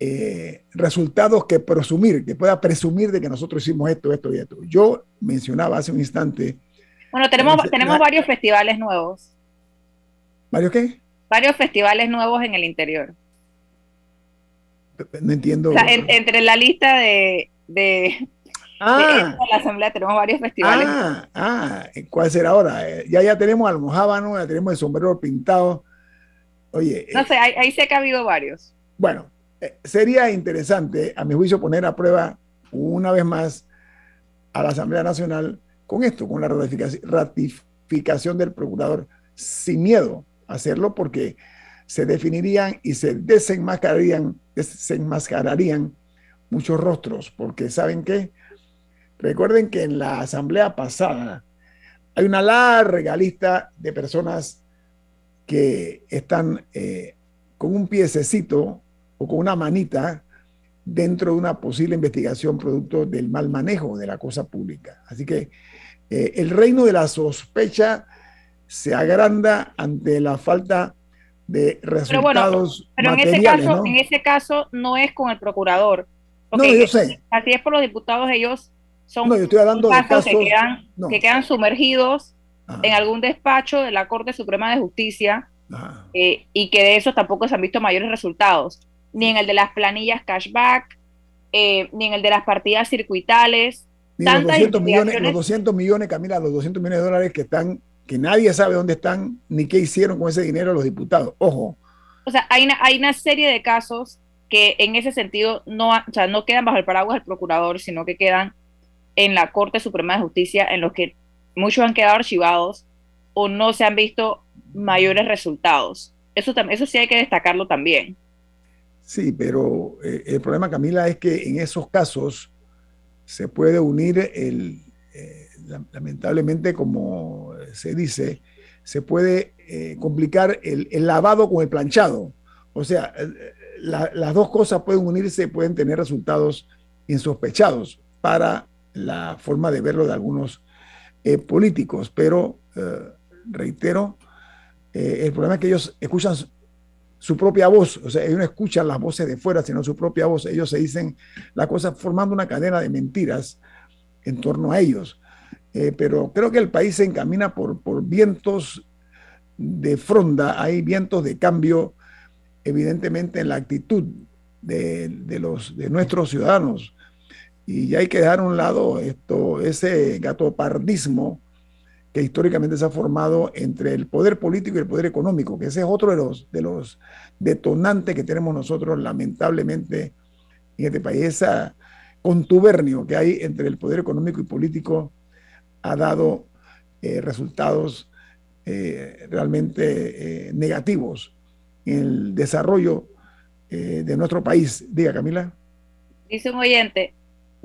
eh, resultados que presumir, que pueda presumir de que nosotros hicimos esto, esto y esto. Yo mencionaba hace un instante. Bueno, tenemos, tenemos varios festivales nuevos. ¿Varios qué? Varios festivales nuevos en el interior. No entiendo. entre la lista de, de, ah, la asamblea tenemos varios festivales. Ah, ah, ¿cuál será ahora? Eh, ya ya tenemos almohábano, ya tenemos el sombrero pintado. Oye. No sé, ahí, ahí sé que ha habido varios. Bueno, eh, sería interesante, a mi juicio, poner a prueba una vez más a la Asamblea Nacional con esto, con la ratificación del procurador, sin miedo a hacerlo, porque se definirían y se desenmascararían, desenmascararían muchos rostros, porque ¿saben qué? Recuerden que en la asamblea pasada hay una larga lista de personas que están eh, con un piececito o con una manita dentro de una posible investigación producto del mal manejo de la cosa pública. Así que eh, el reino de la sospecha se agranda ante la falta de resultados pero bueno, pero en ese caso, ¿no? en ese caso no es con el procurador. No, yo sé. Así es por los diputados, ellos son no, yo estoy hablando de casos que quedan, que quedan sumergidos en algún despacho de la Corte Suprema de Justicia eh, y que de eso tampoco se han visto mayores resultados ni en el de las planillas cashback, eh, ni en el de las partidas circuitales. Ni los 200, millones, los 200 millones, Camila, los 200 millones de dólares que están, que nadie sabe dónde están, ni qué hicieron con ese dinero los diputados. Ojo. O sea, hay una, hay una serie de casos que en ese sentido no, o sea, no quedan bajo el paraguas del procurador, sino que quedan en la Corte Suprema de Justicia, en los que muchos han quedado archivados o no se han visto mayores resultados. Eso, eso sí hay que destacarlo también. Sí, pero eh, el problema, Camila, es que en esos casos se puede unir el, eh, lamentablemente, como se dice, se puede eh, complicar el, lavado con el planchado. O sea, las dos cosas pueden unirse pueden tener resultados insospechados para la forma de verlo de algunos políticos. Pero, reitero, el problema es que ellos escuchan su propia voz, o sea, ellos no escuchan las voces de fuera, sino su propia voz. Ellos se dicen la cosa formando una cadena de mentiras en torno a ellos. Eh, pero creo que el país se encamina por, por vientos de fronda, hay vientos de cambio, evidentemente, en la actitud de, de, los, de nuestros ciudadanos. Y ya hay que dejar a un lado esto, ese gatopardismo que históricamente se ha formado entre el poder político y el poder económico, que ese es otro de los, de los detonantes que tenemos nosotros lamentablemente en este país. Ese contubernio que hay entre el poder económico y político ha dado eh, resultados eh, realmente eh, negativos en el desarrollo de nuestro país. Diga, Camila. Dice un oyente,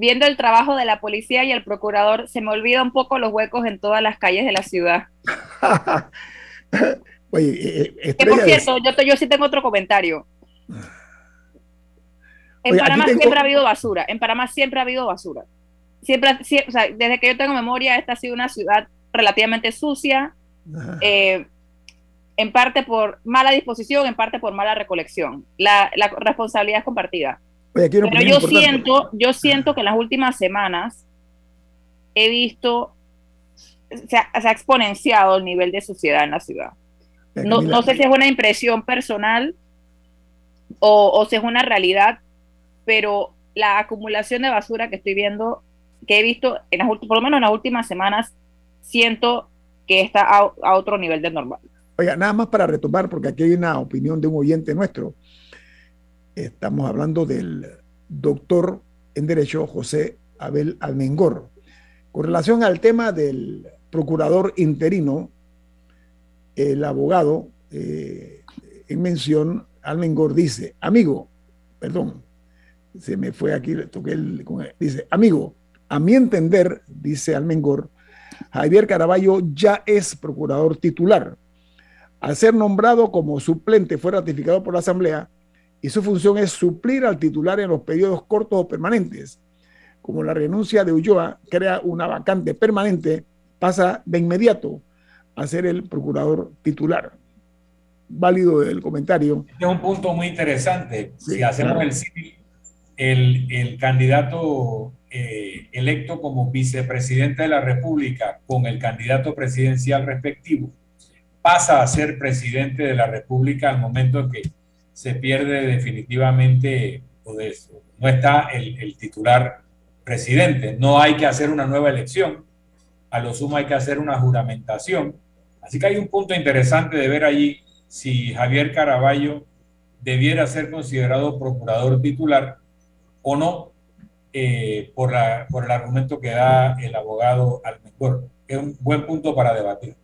viendo el trabajo de la policía y el procurador, se me olvida un poco los huecos en todas las calles de la ciudad. <laughs> Oye, eh, que por cierto, yo, yo sí tengo otro comentario. <sighs> En Panamá siempre ha habido basura. En Panamá siempre ha habido basura. Siempre, o sea, desde que yo tengo memoria, esta ha sido una ciudad relativamente sucia, eh, en parte por mala disposición, en parte por mala recolección. La, la responsabilidad es compartida. Pero yo siento, yo siento que en las últimas semanas he visto, se ha, exponenciado el nivel de suciedad en la ciudad. No, no, sé si es una impresión personal o, o, si es una realidad, pero la acumulación de basura que estoy viendo, que he visto, en las, por lo menos en las últimas semanas, siento que está a, a otro nivel de normal. Oiga, nada más para retomar, porque aquí hay una opinión de un oyente nuestro. Estamos hablando del doctor en Derecho José Abel Almengor. Con relación al tema del procurador interino, el abogado eh, en mención, Almengor dice, amigo, perdón, se me fue aquí, toqué el, dice, amigo, a mi entender, dice Almengor, Javier Caraballo ya es procurador titular. Al ser nombrado como suplente fue ratificado por la Asamblea y su función es suplir al titular en los periodos cortos o permanentes. Como la renuncia de Ulloa crea una vacante permanente, pasa de inmediato a ser el procurador titular. Válido el comentario. Este es un punto muy interesante. si hacemos el civil, el, candidato eh, electo como vicepresidente de la República con el candidato presidencial respectivo pasa a ser presidente de la República al momento en que se pierde definitivamente, no está el, titular presidente. No hay que hacer una nueva elección, a lo sumo hay que hacer una juramentación. Así que hay un punto interesante de ver allí si Javier Caraballo debiera ser considerado procurador titular o no, eh, por, la, por el argumento que da el abogado mejor Es un buen punto para debatir.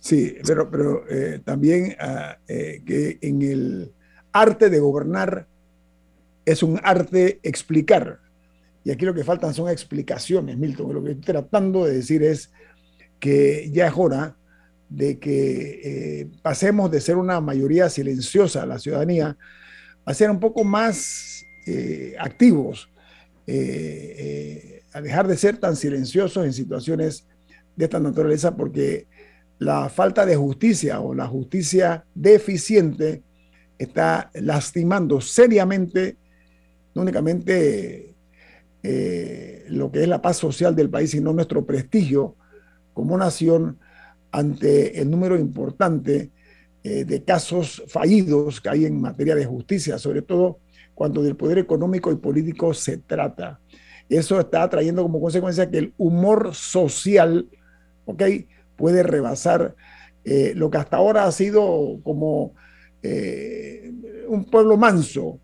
Sí, pero, pero eh, también ah, eh, que en el arte de gobernar es un arte explicar. Y aquí lo que faltan son explicaciones, Milton. Lo que estoy tratando de decir es que ya es hora de que eh, pasemos de ser una mayoría silenciosa, la ciudadanía, a ser un poco más activos, a dejar de ser tan silenciosos en situaciones de esta naturaleza, porque la falta de justicia o la justicia deficiente está lastimando seriamente no únicamente eh, lo que es la paz social del país, sino nuestro prestigio como nación ante el número importante eh, de casos fallidos que hay en materia de justicia, sobre todo cuando del poder económico y político se trata. Eso está trayendo como consecuencia que el humor social, ¿ok? Puede rebasar eh, lo que hasta ahora ha sido como eh, un pueblo manso.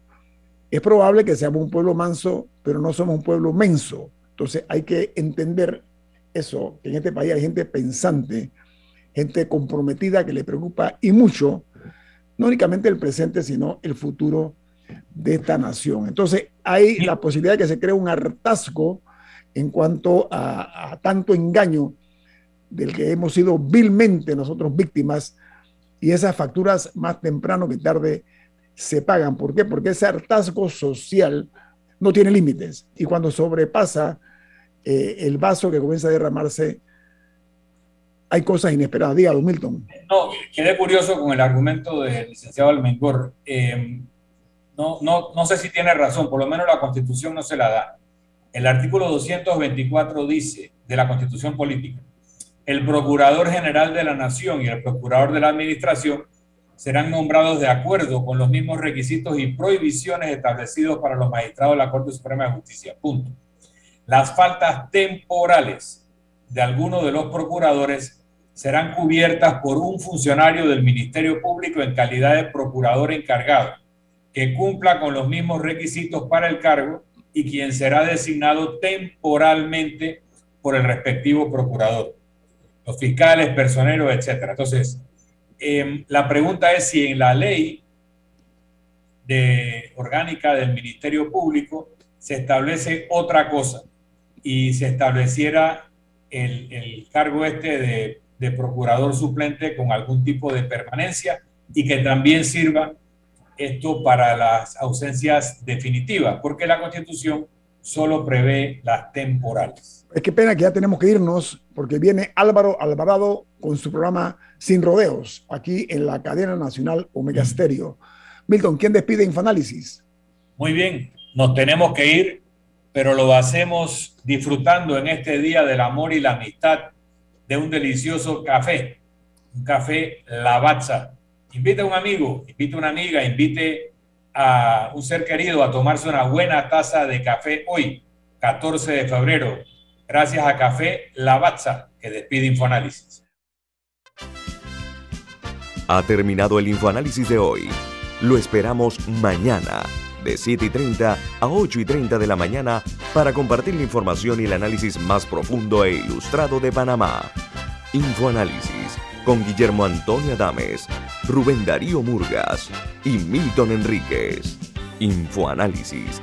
Es probable que seamos un pueblo manso, pero no somos un pueblo menso. Entonces hay que entender eso, que en este país hay gente pensante, gente comprometida que le preocupa y mucho, no únicamente el presente, sino el futuro de esta nación. Entonces hay la posibilidad de que se cree un hartazgo en cuanto a, tanto engaño del que hemos sido vilmente nosotros víctimas y esas facturas más temprano que tarde se pagan. ¿Por qué? Porque ese hartazgo social no tiene límites y cuando sobrepasa eh, el vaso que comienza a derramarse, hay cosas inesperadas. Dígalo, Milton. No, quedé curioso con el argumento del licenciado Almengor. Eh, no, no, no sé si tiene razón, por lo menos la Constitución no se la da. El artículo 224 dice de la Constitución Política, el Procurador General de la Nación y el Procurador de la Administración serán nombrados de acuerdo con los mismos requisitos y prohibiciones establecidos para los magistrados de la Corte Suprema de Justicia. Punto. Las faltas temporales de alguno de los procuradores serán cubiertas por un funcionario del Ministerio Público en calidad de procurador encargado, que cumpla con los mismos requisitos para el cargo y quien será designado temporalmente por el respectivo procurador, los fiscales, personeros, etc. Entonces, em, la pregunta es si en la ley de orgánica del Ministerio Público se establece otra cosa y se estableciera el, cargo este de, de, procurador suplente con algún tipo de permanencia y que también sirva esto para las ausencias definitivas, porque la Constitución solo prevé las temporales. Es que pena que ya tenemos que irnos porque viene Álvaro Alvarado con su programa Sin Rodeos, aquí en la cadena nacional Omega Stereo. Milton, ¿quién despide Infoanálisis? Muy bien, nos tenemos que ir pero lo hacemos disfrutando en este día del amor y la amistad de un delicioso café, un café Lavazza. Invite a un amigo, invite a una amiga, invite a un ser querido a tomarse una buena taza de café hoy, 14 de febrero, gracias a Café Lavazza, que despide Infoanálisis. Ha terminado el Infoanálisis de hoy. Lo esperamos mañana de 7 y 30 a 8 y 30 de la mañana para compartir la información y el análisis más profundo e ilustrado de Panamá. Infoanálisis con Guillermo Antonio Adames, Rubén Darío Murgas y Milton Enríquez. Infoanálisis